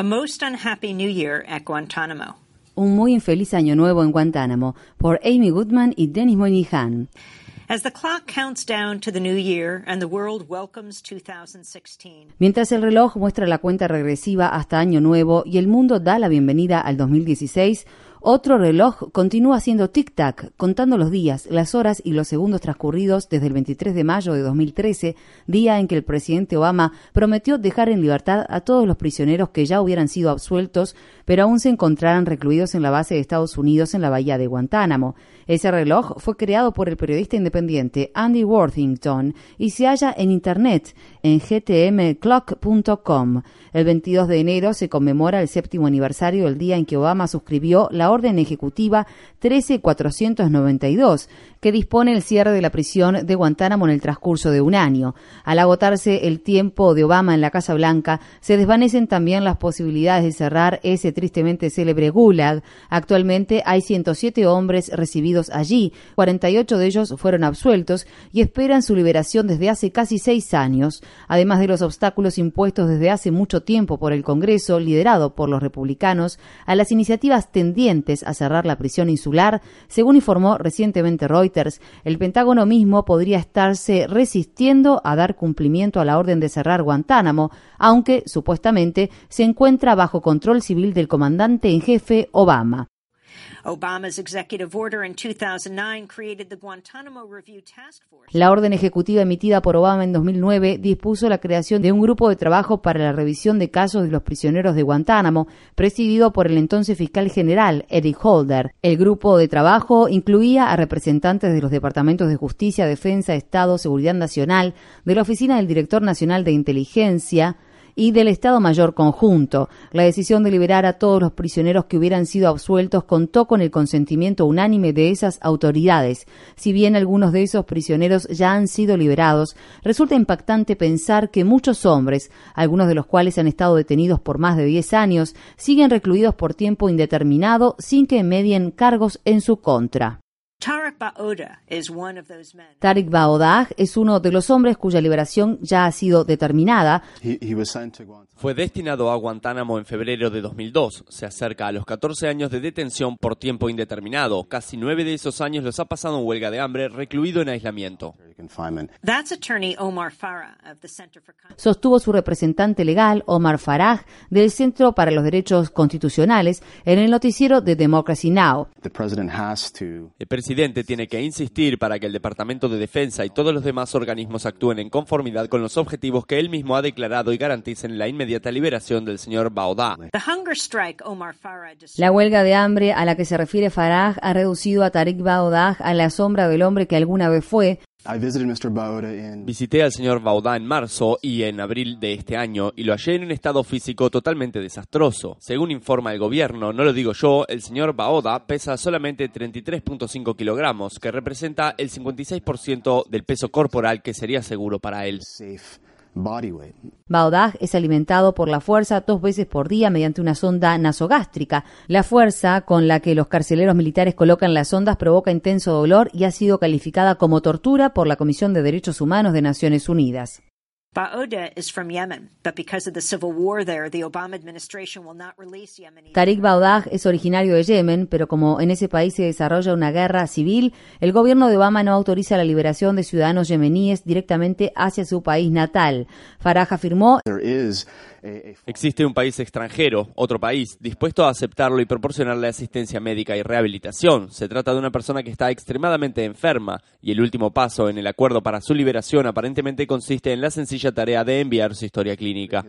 A most unhappy new year at Guantanamo. Un muy infeliz año nuevo en Guantánamo por Amy Goodman y Dennis Moynihan. As the clock counts down to the new year and the world welcomes 2016. Mientras el reloj muestra la cuenta regresiva hasta año nuevo y el mundo da la bienvenida al 2016, otro reloj continúa haciendo tic-tac, contando los días, las horas y los segundos transcurridos desde el 23 de mayo de 2013, día en que el presidente Obama prometió dejar en libertad a todos los prisioneros que ya hubieran sido absueltos, pero aún se encontraran recluidos en la base de Estados Unidos en la bahía de Guantánamo. Ese reloj fue creado por el periodista independiente Andy Worthington y se halla en Internet en gtmclock.com. El 22 de enero se conmemora el séptimo aniversario del día en que Obama suscribió la orden ejecutiva 13492, que dispone el cierre de la prisión de Guantánamo en el transcurso de un año. Al agotarse el tiempo de Obama en la Casa Blanca, se desvanecen también las posibilidades de cerrar ese tristemente célebre Gulag. Actualmente hay 107 hombres recibidos allí, 48 de ellos fueron absueltos y esperan su liberación desde hace casi seis años, además de los obstáculos impuestos desde hace mucho tiempo por el Congreso, liderado por los republicanos, a las iniciativas tendientes a cerrar la prisión insular, según informó recientemente Reuters el Pentágono mismo podría estarse resistiendo a dar cumplimiento a la orden de cerrar Guantánamo, aunque supuestamente se encuentra bajo control civil del comandante en jefe Obama. La orden ejecutiva emitida por Obama en 2009 dispuso la creación de un grupo de trabajo para la revisión de casos de los prisioneros de Guantánamo, presidido por el entonces fiscal general Eric Holder. El grupo de trabajo incluía a representantes de los departamentos de Justicia, Defensa, Estado, Seguridad Nacional, de la Oficina del Director Nacional de Inteligencia, y del Estado Mayor Conjunto. La decisión de liberar a todos los prisioneros que hubieran sido absueltos contó con el consentimiento unánime de esas autoridades. Si bien algunos de esos prisioneros ya han sido liberados, resulta impactante pensar que muchos hombres, algunos de los cuales han estado detenidos por más de 10 años, siguen recluidos por tiempo indeterminado sin que medien cargos en su contra. Tariq Baodah es uno de los hombres cuya liberación ya ha sido determinada. Fue destinado a Guantánamo en febrero de 2002. Se acerca a los 14 años de detención por tiempo indeterminado. Casi nueve de esos años los ha pasado en huelga de hambre, recluido en aislamiento. Sostuvo su representante legal, Omar Farah, del Centro para los Derechos Constitucionales, en el noticiero de Democracy Now! El presidente tiene que insistir para que el Departamento de Defensa y todos los demás organismos actúen en conformidad con los objetivos que él mismo ha declarado y garanticen la inmediata liberación del señor Baudá. La huelga de hambre a la que se refiere Farah ha reducido a Tariq Baudá a la sombra del hombre que alguna vez fue, Visité al señor Baudá en marzo y en abril de este año y lo hallé en un estado físico totalmente desastroso. Según informa el gobierno, no lo digo yo, el señor Baoda pesa solamente 33.5 kilogramos, que representa el 56% del peso corporal que sería seguro para él. Baodag es alimentado por la fuerza dos veces por día mediante una sonda nasogástrica. La fuerza con la que los carceleros militares colocan las sondas provoca intenso dolor y ha sido calificada como tortura por la Comisión de Derechos Humanos de Naciones Unidas. Tariq Baodah es originario de Yemen, pero como en ese país se desarrolla una guerra civil, el gobierno de Obama no autoriza la liberación de ciudadanos yemeníes directamente hacia su país natal. Farah afirmó Existe un país extranjero, otro país, dispuesto a aceptarlo y proporcionarle asistencia médica y rehabilitación. Se trata de una persona que está extremadamente enferma y el último paso en el acuerdo para su liberación aparentemente consiste en la sencilla tarea de enviar su historia clínica.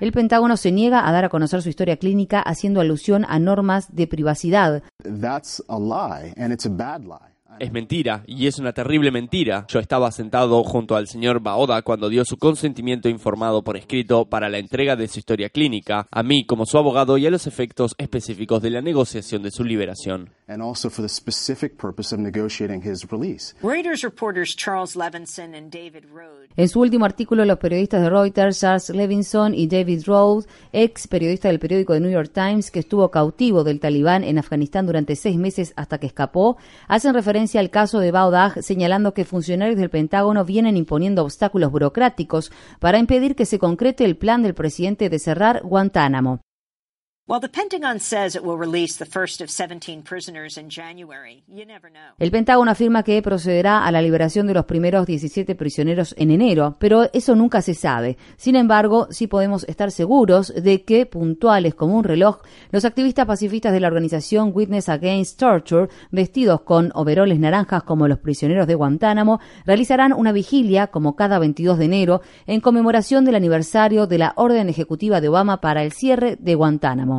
El Pentágono se niega a dar a conocer su historia clínica haciendo alusión a normas de privacidad. Es mentira, y es una terrible mentira. Yo estaba sentado junto al señor Baoda cuando dio su consentimiento informado por escrito para la entrega de su historia clínica, a mí como su abogado y a los efectos específicos de la negociación de su liberación. En su último artículo, los periodistas de Reuters, Charles Levinson y David Rhodes, ex periodista del periódico The New York Times, que estuvo cautivo del talibán en Afganistán durante seis meses hasta que escapó, hacen referencia referencia al caso de Baodag, señalando que funcionarios del Pentágono vienen imponiendo obstáculos burocráticos para impedir que se concrete el plan del presidente de cerrar Guantánamo. El Pentágono afirma que procederá a la liberación de los primeros 17 prisioneros en enero, pero eso nunca se sabe. Sin embargo, sí podemos estar seguros de que, puntuales como un reloj, los activistas pacifistas de la organización Witness Against Torture, vestidos con overoles naranjas como los prisioneros de Guantánamo, realizarán una vigilia, como cada 22 de enero, en conmemoración del aniversario de la orden ejecutiva de Obama para el cierre de Guantánamo.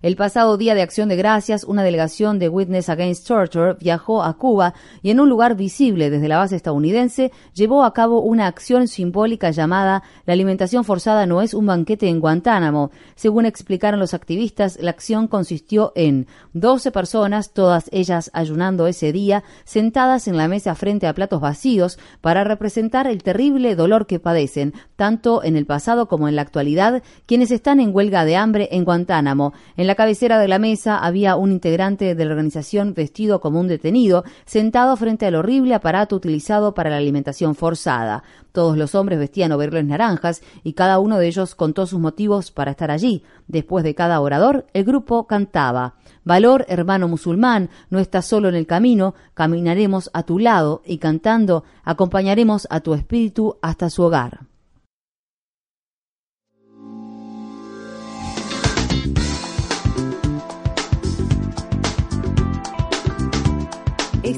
El pasado día de Acción de Gracias, una delegación de Witness Against Torture viajó a Cuba y en un lugar visible desde la base estadounidense llevó a cabo una acción simbólica llamada La alimentación forzada no es un banquete en Guantánamo. Según explicaron los activistas, la acción consistió en 12 personas, todas ellas ayunando ese día, sentadas en la mesa frente a platos vacíos para representar el terrible dolor que padecen, tanto en el pasado como en la actualidad, quienes están en huelga de hambre en Guantánamo. En la cabecera de la mesa había un integrante de la organización vestido como un detenido, sentado frente al horrible aparato utilizado para la alimentación forzada. Todos los hombres vestían overoles naranjas y cada uno de ellos contó sus motivos para estar allí. Después de cada orador, el grupo cantaba Valor, hermano musulmán, no estás solo en el camino, caminaremos a tu lado y cantando acompañaremos a tu espíritu hasta su hogar.